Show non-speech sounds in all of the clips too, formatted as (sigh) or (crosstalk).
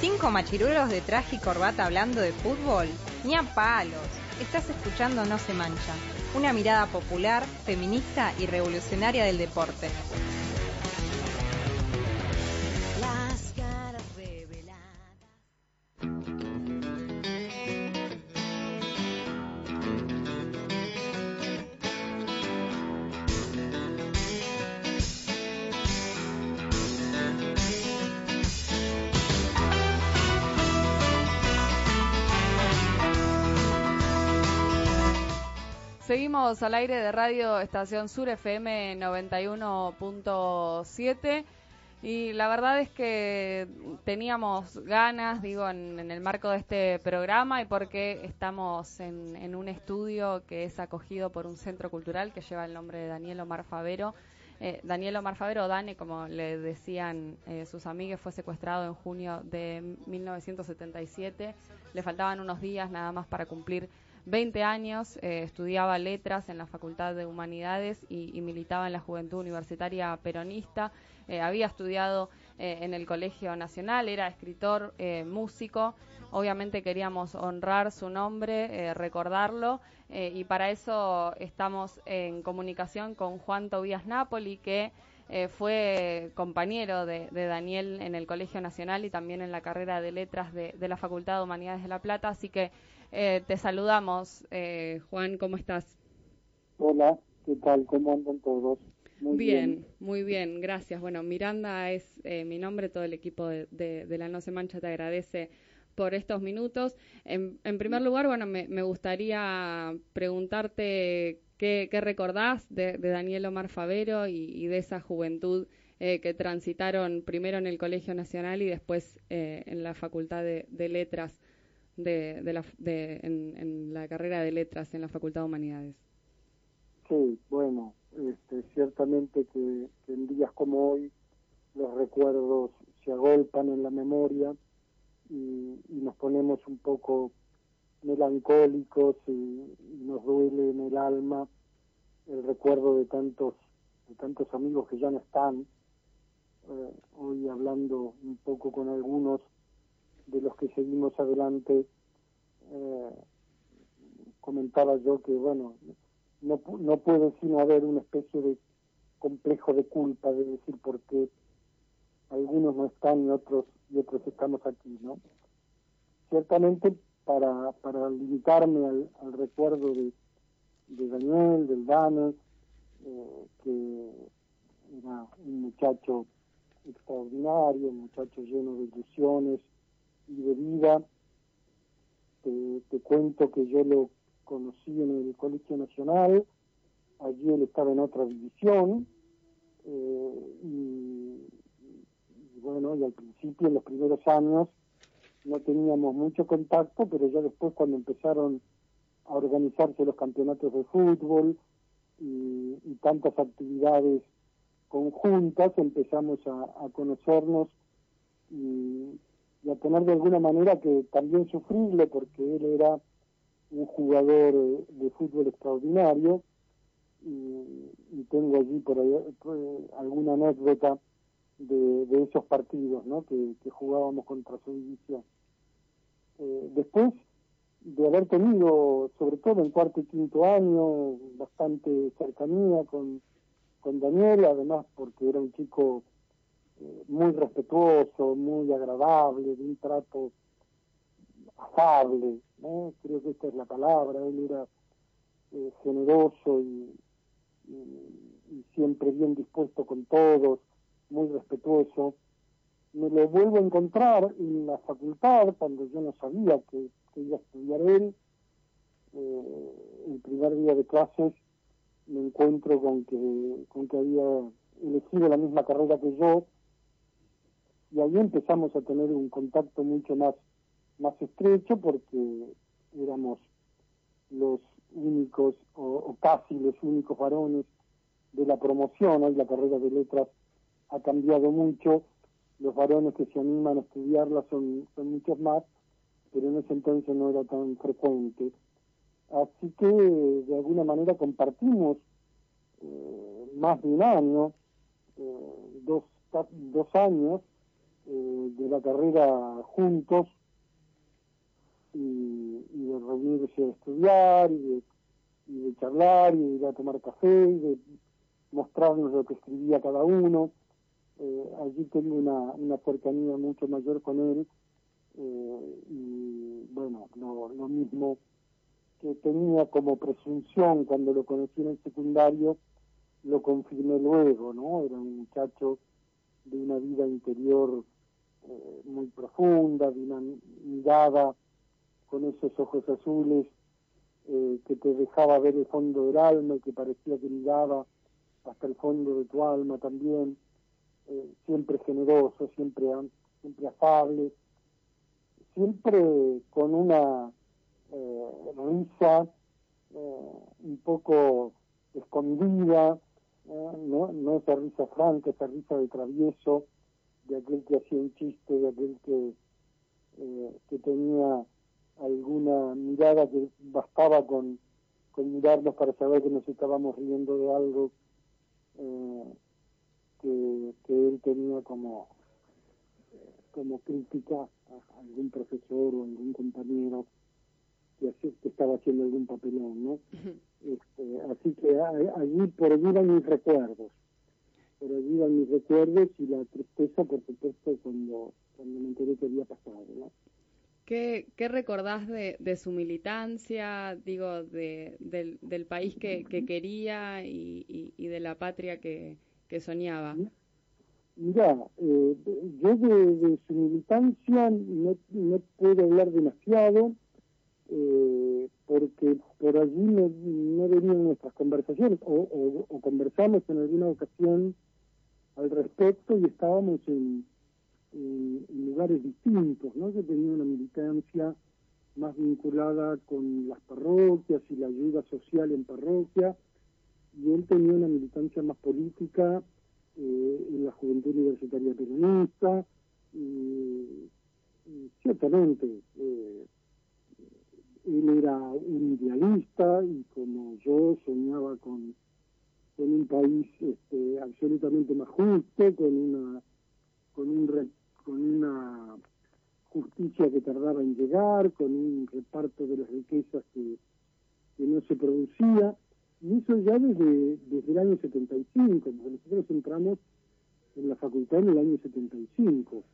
¿Cinco machirulos de traje y corbata hablando de fútbol? Ni a palos. Estás escuchando No se mancha, una mirada popular, feminista y revolucionaria del deporte. Al aire de Radio Estación Sur FM 91.7 y la verdad es que teníamos ganas, digo, en, en el marco de este programa y porque estamos en, en un estudio que es acogido por un centro cultural que lleva el nombre de Daniel Omar Favero. Eh, Daniel Omar Favero, Dane, como le decían eh, sus amigos, fue secuestrado en junio de 1977. Le faltaban unos días nada más para cumplir 20 años, eh, estudiaba letras en la Facultad de Humanidades y, militaba en la Juventud Universitaria Peronista. Eh, había estudiado eh, en el Colegio Nacional, era escritor, músico. Obviamente queríamos honrar su nombre, recordarlo, y para eso estamos en comunicación con Juan Tobías Napoli, que eh, fue compañero de, de Daniel en el Colegio Nacional y también en la carrera de letras de, de la Facultad de Humanidades de La Plata. Así que eh, te saludamos, eh, Juan, ¿cómo estás? Hola, ¿qué tal? ¿Cómo andan todos? Muy bien, muy bien, gracias. Bueno, Miranda es mi nombre, todo el equipo de, de- de La No Se Mancha te agradece por estos minutos. En, en primer lugar, bueno, me, me gustaría preguntarte qué, recordás de, Daniel Omar Favero y, de esa juventud eh, que transitaron primero en el Colegio Nacional y después eh, en la Facultad de, Letras, de, la, en, en la carrera de Letras en la Facultad de Humanidades. Sí, bueno, este, ciertamente que, en días como hoy los recuerdos se agolpan en la memoria y, y nos ponemos un poco melancólicos y, y nos duele en el alma el recuerdo de tantos de tantos amigos que ya no están. Eh, hoy hablando un poco con algunos de los que seguimos adelante, eh, comentaba yo que, bueno, no, no puede sino haber una especie de complejo de culpa de decir por qué algunos no están y otros y otros estamos aquí, ¿no? Ciertamente para, para limitarme al recuerdo de, de Daniel, del Dane, eh, que era un muchacho extraordinario, un muchacho lleno de ilusiones y de vida. Te, cuento que yo lo conocí en el Colegio Nacional, allí él estaba en otra división, eh, y, y bueno, y al principio, en los primeros años, no teníamos mucho contacto, pero ya después cuando empezaron a organizarse los campeonatos de fútbol y, tantas actividades conjuntas, empezamos a, conocernos y, y a tener de alguna manera que también sufrirle porque él era un jugador eh, de fútbol extraordinario y, tengo allí por ahí eh, alguna anécdota de, esos partidos ¿no? que, que jugábamos contra su división. Eh, después de haber tenido, sobre todo en cuarto y quinto año, bastante cercanía con, con Daniel, además porque era un chico eh, muy respetuoso, muy agradable, de un trato afable, creo que esta es la palabra, él era eh, generoso y- y siempre bien dispuesto con todos, muy respetuoso. Me lo vuelvo a encontrar en la facultad cuando yo no sabía que, que iba a estudiar él. Eh, el primer día de clases me encuentro con que, con que había elegido la misma carrera que yo. Y ahí empezamos a tener un contacto mucho más más estrecho porque éramos los únicos o, o casi los únicos varones de la promoción. Hoy la carrera de letras ha cambiado mucho. Los varones que se animan a estudiarla son, son muchos más pero en ese entonces no era tan frecuente así que de alguna manera compartimos eh, más de un año eh, dos, dos años eh, de la carrera juntos y, de reunirse a estudiar y de, y de charlar y de ir a tomar café y de mostrarnos lo que escribía cada uno. Allí tengo una, una cercanía mucho mayor con él eh, y bueno, lo, lo mismo que tenía como presunción cuando lo conocí en el secundario, lo confirmé luego, ¿no? Era un muchacho de una vida interior eh, muy profunda, de una mirada con esos ojos azules eh, que te dejaba ver el fondo del alma y que parecía que miraba hasta el fondo de tu alma también, eh, siempre generoso, siempre, siempre afable, siempre con una eh, risa eh, un poco escondida, eh, no, no esa risa franca, esa risa de travieso, de aquel que hacía un chiste, de aquel que, eh, que tenía alguna mirada que bastaba con, con mirarnos para saber que nos estábamos riendo de algo eh, que, que él tenía como como crítica a algún profesor o algún compañero que, que estaba haciendo algún papelón, ¿no? Este, así que a- allí por allí van mis recuerdos, por allí van mis recuerdos y la tristeza, por supuesto, cuando, cuando me enteré que había pasado, ¿no? ¿Qué, qué recordás de, de su militancia, digo, de, del, del país que, que quería y, y, y de la patria que, que soñaba? Mira, eh, yo de, su militancia no, no puedo hablar demasiado eh, porque por allí no, no venían nuestras conversaciones o, o- o conversamos en alguna ocasión al respecto y estábamos en, en- lugares distintos, ¿no? Yo tenía una militancia más vinculada con las parroquias y la ayuda social en parroquia y él tenía una militancia más política en la Juventud Universitaria Peronista ciertamente eh, él era un idealista y como yo soñaba con, con un país este, absolutamente más justo, con una con un con una justicia que tardaba en llegar, con un reparto de las riquezas que, que no se producía, y eso ya desde, desde el año 75, porque nosotros entramos en la facultad en el año 75.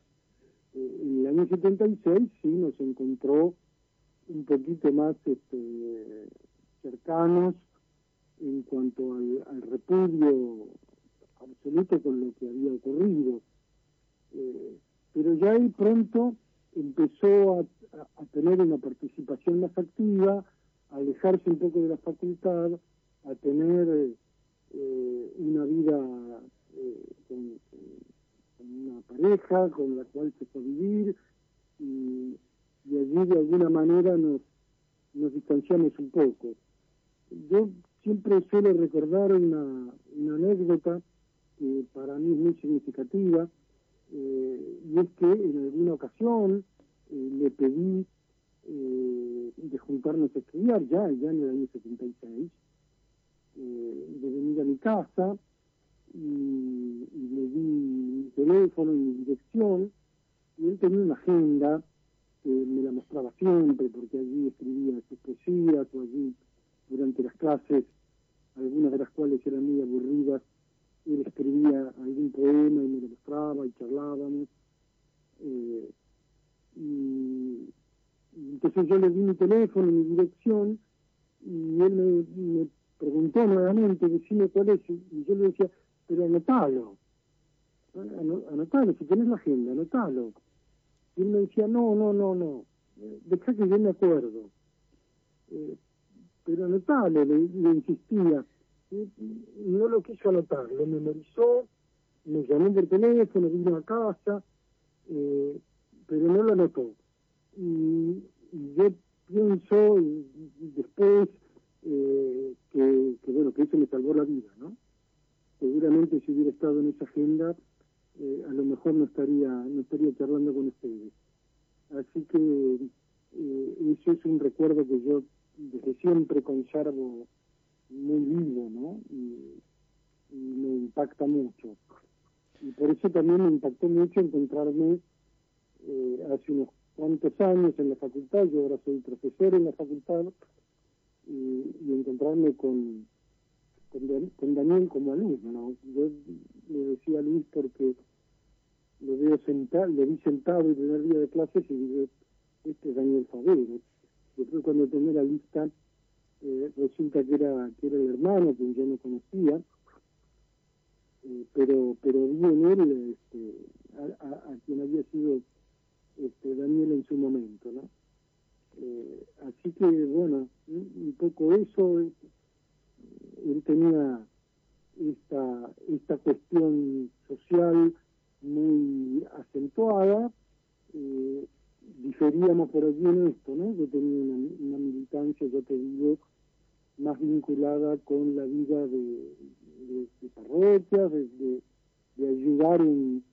Eh, en el año 76 sí nos encontró un poquito más este, cercanos en cuanto al, repudio absoluto con lo que había ocurrido. Eh, pero ya él pronto empezó a- a tener una participación más activa, a alejarse un poco de la facultad, a tener eh, una vida eh, con, una pareja con la cual se a vivir y, y allí de alguna manera nos, nos distanciamos un poco. Yo siempre suelo recordar una, una anécdota que para mí es muy significativa, eh, y es que en alguna ocasión eh, le pedí eh, de juntarnos a estudiar, ya, ya en el año 76, eh, de venir a mi casa y, y le di mi teléfono y mi dirección, y él tenía una agenda que me la mostraba siempre, porque allí escribía sus poesías, o allí durante las clases, algunas de las cuales eran muy aburridas, él escribía algún poema y me lo mostraba y charlábamos. Eh, y, y entonces yo le di mi teléfono, mi dirección, y él me preguntó nuevamente, decime cuál es, y yo le decía, pero anotalo, ano- anotalo, si tenés la agenda, anotalo. Y él me decía, no, no, no, no, eh, dejá que yo me acuerdo. Eh, pero anotalo, le, insistía. Y no lo quiso anotar, lo memorizó, me llamó por teléfono, vino a casa, eh, pero no lo anotó. Y, y yo pienso y después eh, que, bueno, que eso me salvó la vida, ¿no? Seguramente si hubiera estado en esa agenda, eh, a lo mejor no estaría, no estaría charlando con ustedes. Así que eh, eso es un recuerdo que yo desde siempre conservo muy vivo, ¿no? Y, me impacta mucho. Y por eso también me impactó mucho encontrarme hace unos cuantos años en la facultad, yo ahora soy profesor en la facultad, y, y encontrarme con, con, Dan- con Daniel como alumno. ¿no? Yo le decía a Luis porque lo veo sentado, lo vi sentado el primer día de clases y digo, este es Daniel Favero. Después cuando tomé la lista, eh, resulta que era, que era el hermano, que yo no conocía, eh, pero pero vi en él este, a, a- a quien había sido este, Daniel en su momento, ¿no? Eh, así que, bueno, un poco eso, eh, él tenía esta, esta cuestión social muy acentuada, eh, diferíamos por allí en esto, ¿no? Yo tenía una, militancia, yo te digo, más vinculada con la vida de, de, de de, ayudar en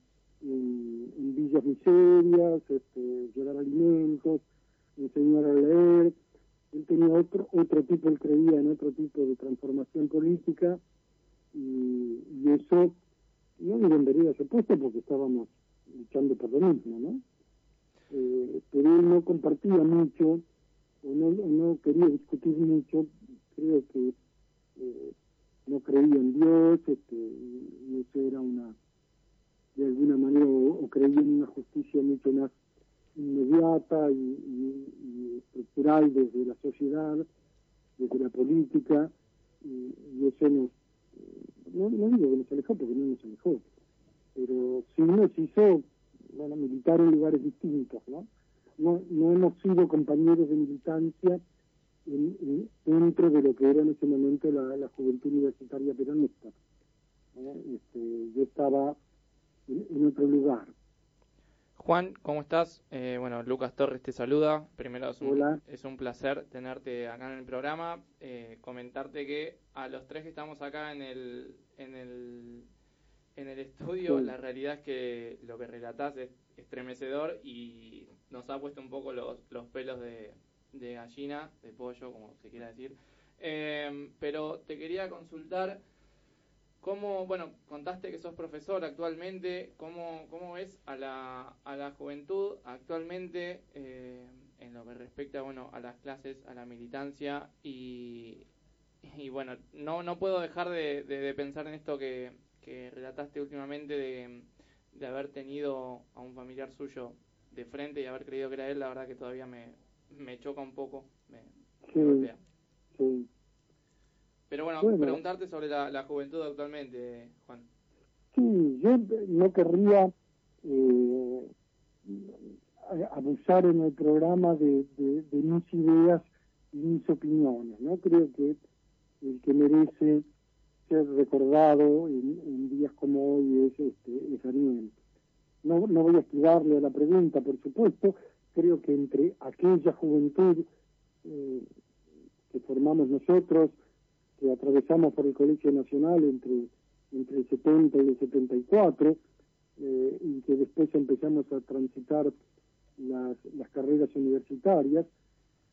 villas miserias, este, llevar alimentos, enseñar a leer. Él tenía otro otro tipo, él creía en otro tipo de transformación política y, y eso no me vendería ese puesto porque estábamos luchando por lo mismo, ¿no? Eh, pero él no compartía mucho o no, no quería discutir mucho, creo que eh, no creía en Dios, este, y, eso era una, de alguna manera, o creía en una justicia mucho más inmediata y, estructural desde la sociedad, desde la política, y, eso nos, eh, no, no digo que nos alejó porque no nos alejó, pero sí nos hizo bueno, militar en lugares distintos, ¿no? No, no hemos sido compañeros de militancia en- en- dentro de lo que era en ese momento la, juventud universitaria peronista. Este, yo estaba en otro lugar. Juan, ¿cómo estás? Eh, bueno, Lucas Torres te saluda. Primero es un, Hola. es un placer tenerte acá en el programa. Eh, comentarte que a los tres que estamos acá en el, en el, en el estudio, Sí. la realidad es que lo que relatás es estremecedor y nos ha puesto un poco los, los pelos de, de gallina, de pollo, como se quiera decir. Eh, pero te quería consultar ¿Cómo, bueno, contaste que sos profesor actualmente, ¿cómo, cómo ves a la, a la juventud actualmente eh, en lo que respecta, bueno, a las clases, a la militancia y, y bueno, no, no puedo dejar de, de- de pensar en esto que, que relataste últimamente de, de haber tenido a un familiar suyo de frente y haber creído que era él, la verdad que todavía me, me choca un poco, me, me golpea. Sí. Pero bueno, Bueno. preguntarte sobre la, la juventud actualmente, Juan. Sí, yo no querría eh, abusar en el programa de, de- de mis ideas y mis opiniones, ¿no? Creo que el que merece ser recordado en, en días como hoy es, este, es Daniel. No, no voy a esquivarle a la pregunta, por supuesto. Creo que entre aquella juventud eh, que formamos nosotros, que atravesamos por el Colegio Nacional entre, entre el 70 y el 74, eh, y que después empezamos a transitar las, las carreras universitarias,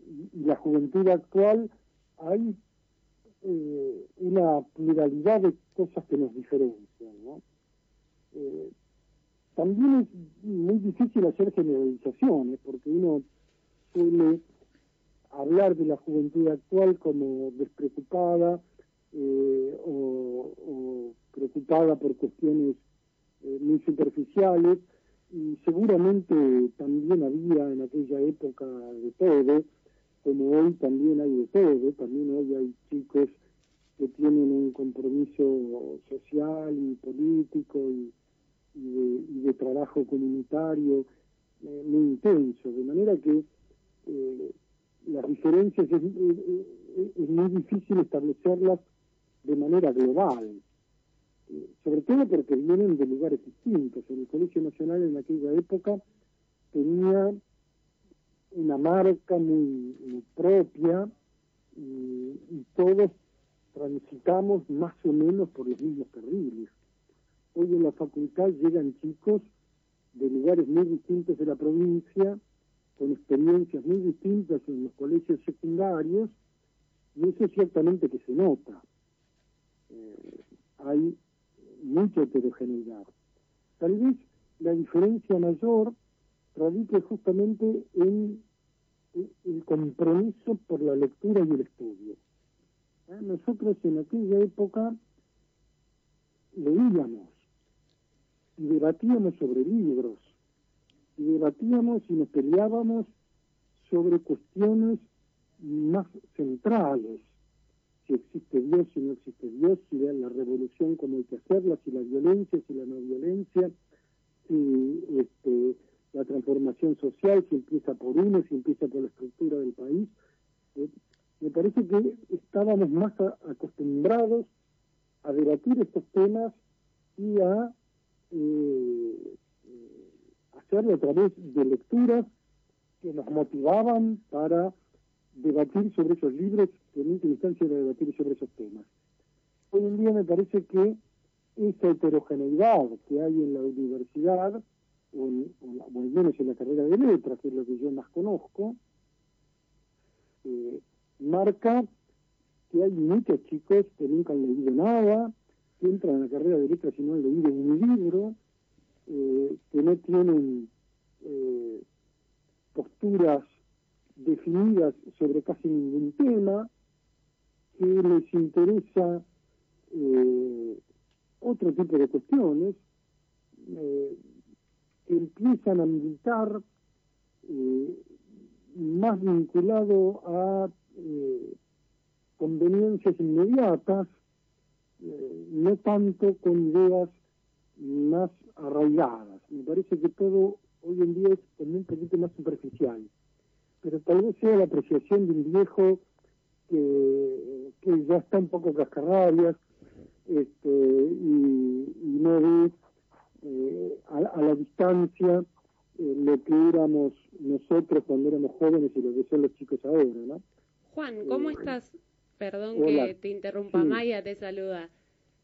y, la juventud actual, hay eh, una pluralidad de cosas que nos diferencian. Eh, también es muy difícil hacer generalizaciones, porque uno suele hablar de la juventud actual como despreocupada eh, o, preocupada por cuestiones eh, muy superficiales y seguramente también había en aquella época de todo, como hoy también hay de todo, también hoy hay chicos que tienen un compromiso social y político y, y de, y de trabajo comunitario eh, muy intenso, de manera que eh, las diferencias es, muy difícil establecerlas de manera global, Eh, sobre todo porque vienen de lugares distintos. El Colegio Nacional en aquella época tenía una marca muy, propia y, y todos transitamos más o menos por los mismos carriles. Hoy en la facultad llegan chicos de lugares muy distintos de la provincia, con experiencias muy distintas en los colegios secundarios, y eso ciertamente que se nota. Eh, hay mucha heterogeneidad. Tal vez la diferencia mayor radique justamente en el- compromiso por la lectura y el estudio. ¿Eh? Nosotros en aquella época leíamos y debatíamos sobre libros y debatíamos y nos peleábamos sobre cuestiones más centrales si existe Dios, si no existe Dios, si la, revolución cómo hay que hacerla, si la violencia, si la no violencia, si este, la transformación social, si empieza por uno, si empieza por la estructura del país. Eh, me parece que estábamos más a- acostumbrados a debatir estos temas y a eh, hacerlo a través de lecturas que nos motivaban para debatir sobre esos libros, que en última instancia era debatir sobre esos temas. Hoy en día me parece que esa heterogeneidad que hay en la universidad, o, en- o al menos en la carrera de letras, que es lo que yo más conozco, eh, marca que hay muchos chicos que nunca han leído nada, que entran a la carrera de letras y no han leído un libro, eh, que no tienen eh, posturas definidas sobre casi ningún tema, que les interesa eh, otro tipo de cuestiones, eh, que empiezan a militar eh, más vinculado a conveniencias inmediatas, no tanto con ideas más arraigadas. Me parece que todo hoy en día es un poquito más superficial, pero tal vez sea la apreciación de un viejo que, que ya está un poco cascarrabias este, y, y no ve eh, a, a la distancia eh, lo que éramos nosotros cuando éramos jóvenes y lo que son los chicos ahora, ¿no? Juan, ¿cómo Eh, estás? Perdón hola. que te interrumpa, Sí. Maya te saluda.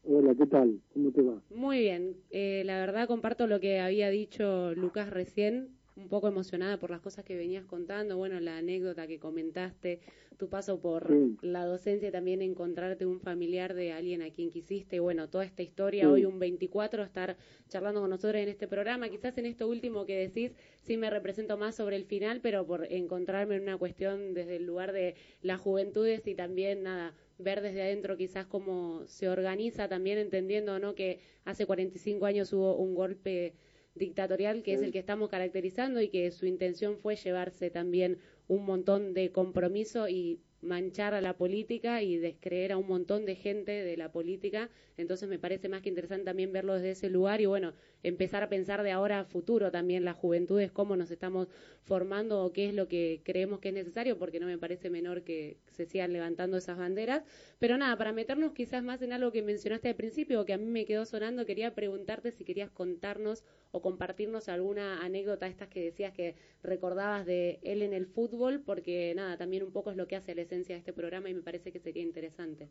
Hola, ¿qué tal? ¿Cómo te va? Muy bien, eh, la verdad comparto lo que había dicho Lucas recién, un poco emocionada por las cosas que venías contando, bueno, la anécdota que comentaste, tu paso por Sí. la docencia, también encontrarte un familiar de alguien a quien quisiste, bueno, toda esta historia, Sí. hoy un 24, estar charlando con nosotros en este programa, quizás en esto último que decís, sí me represento más sobre el final, pero por encontrarme en una cuestión desde el lugar de las juventudes y también, nada, ver desde adentro quizás cómo se organiza también entendiendo no que hace 45 años hubo un golpe dictatorial que es el que estamos caracterizando y que su intención fue llevarse también un montón de compromiso y manchar a la política y descreer a un montón de gente de la política. Entonces me parece más que interesante también verlo desde ese lugar y bueno, empezar a pensar de ahora a futuro también las juventudes, cómo nos estamos formando o qué es lo que creemos que es necesario, porque no me parece menor que se sigan levantando esas banderas. Pero nada, para meternos quizás más en algo que mencionaste al principio, que a mí me quedó sonando, quería preguntarte si querías contarnos o compartirnos alguna anécdota estas que decías que recordabas de él en el fútbol, porque nada, también un poco es lo que hace la esencia de este programa y me parece que sería interesante.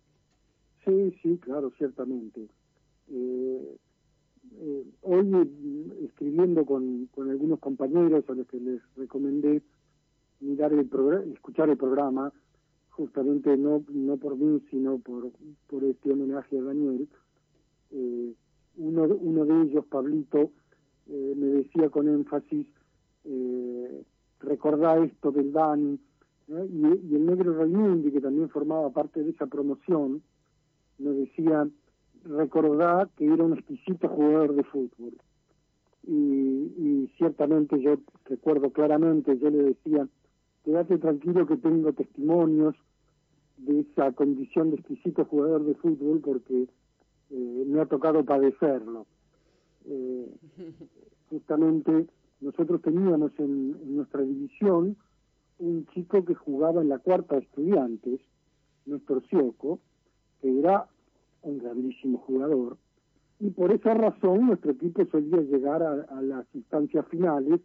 Sí, sí, claro, ciertamente. Eh, eh, hoy, eh, escribiendo con, con algunos compañeros a los que les recomendé mirar el escuchar el programa, justamente no, no por mí, sino por, por este homenaje a Daniel, eh, uno, uno de ellos, Pablito, me decía con énfasis, recordá esto del Dani, ¿no? y, y el negro Raimundi, que también formaba parte de esa promoción, me decía, recordá que era un exquisito jugador de fútbol. Y, y ciertamente yo recuerdo claramente, yo le decía, quédate tranquilo que tengo testimonios de esa condición de exquisito jugador de fútbol porque eh, me ha tocado padecerlo. Eh, (laughs) justamente nosotros teníamos en, en nuestra división un chico que jugaba en la cuarta de estudiantes, nuestro Sioco, que era un grandísimo jugador, y por esa razón nuestro equipo solía llegar a, a las instancias finales,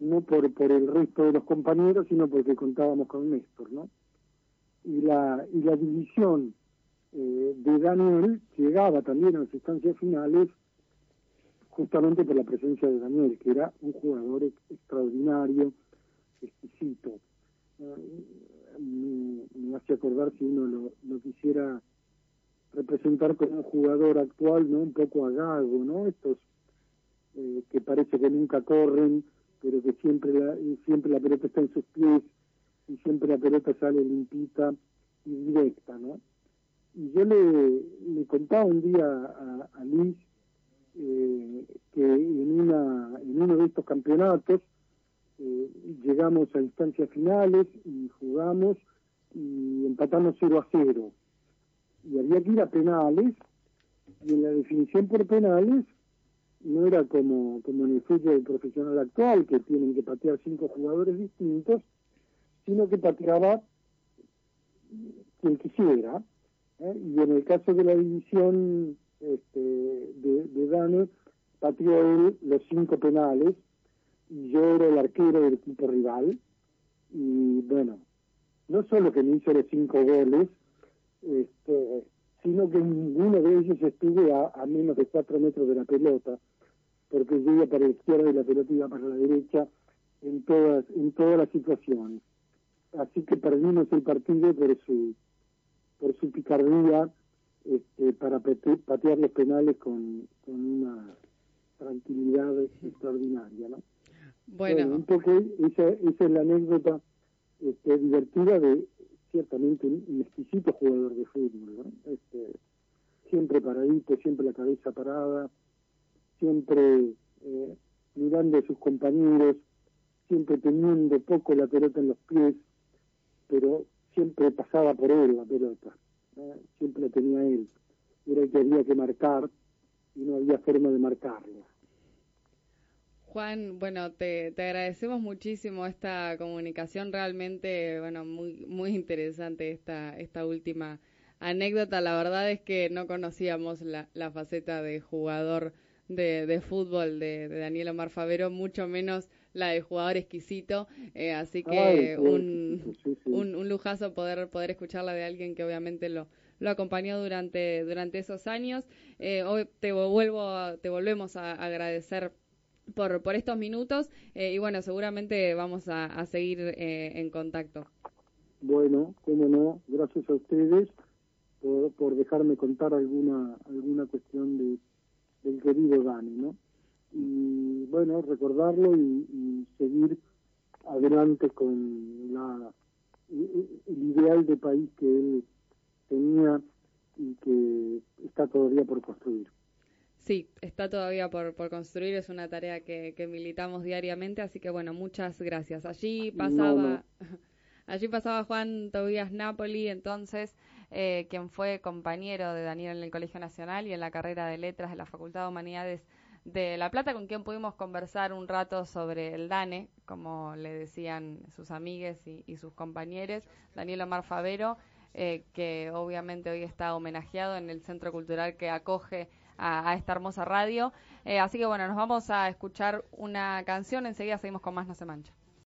no por, por el resto de los compañeros, sino porque contábamos con Néstor, ¿no? Y la, y la división eh, de Daniel llegaba también a las instancias finales justamente por la presencia de Daniel, que era un jugador ex- extraordinario, exquisito. Eh, me, hace acordar si uno lo, quisiera representar como un jugador actual, ¿no? Un poco a Gago, ¿no? Estos eh, que parece que nunca corren, pero que siempre la, siempre la pelota está en sus pies y siempre la pelota sale limpita y directa, ¿no? Y yo le, le contaba un día a, a Luis eh, que en, una, en uno de estos campeonatos eh, llegamos a instancias finales y jugamos y empatamos 0 a 0. Y había que ir a penales y en la definición por penales no era como, como en el fútbol profesional actual, que tienen que patear cinco jugadores distintos, sino que pateaba quien quisiera. ¿eh? Y en el caso de la división este, de, de Dane, pateó él los cinco penales yo era el arquero del equipo rival. Y bueno, no solo que me hizo los cinco goles, este, sino que ninguno de ellos estuve a, menos de cuatro metros de la pelota, porque yo iba para la izquierda y la pelota iba para la derecha en todas, en todas las situaciones. Así que perdimos el partido por su, por su picardía este, para pate- patear los penales con, con una tranquilidad extraordinaria, ¿no? Bueno, un poco esa, es la anécdota este, divertida de ciertamente un, un exquisito jugador de fútbol. Este, siempre paradito, siempre la cabeza parada, siempre eh, mirando a sus compañeros, siempre teniendo poco la pelota en los pies, pero siempre pasaba por él la pelota, ¿eh? siempre la tenía él. Era el que había que marcar y no había forma de marcarlo. Juan, bueno, te, te agradecemos muchísimo esta comunicación, realmente, bueno, muy, muy interesante esta, esta última anécdota. La verdad es que no conocíamos la, la faceta de jugador de, de fútbol de, de Daniel Omar Favero, mucho menos la de jugador exquisito, eh, así que Ay, un, sí, sí. un, un lujazo poder poder escucharla de alguien que obviamente lo lo acompañó durante durante esos años. Eh, hoy te vuelvo te volvemos a agradecer por por estos minutos eh, y bueno seguramente vamos a, seguir eh, en contacto. Bueno, cómo no, gracias a ustedes por, por dejarme contar alguna alguna cuestión de del querido Dani, ¿no? Y bueno, recordarlo y, y seguir adelante con la el ideal de país que él tenía y que está todavía por construir. Sí, está todavía por, por construir, es una tarea que, que militamos diariamente, así que bueno, muchas gracias. Allí No, pasaba, (laughs) allí pasaba Juan Tobías Napoli, entonces, eh, quien fue compañero de Daniel en el Colegio Nacional y en la carrera de Letras de la Facultad de Humanidades de La Plata, con quien pudimos conversar un rato sobre el DANE, como le decían sus amigues y, y sus compañeros, Daniel Omar Favero, eh, que obviamente hoy está homenajeado en el Centro Cultural que acoge a, a esta hermosa radio. Eh, así que bueno, nos vamos a escuchar una canción, enseguida seguimos con más No se mancha.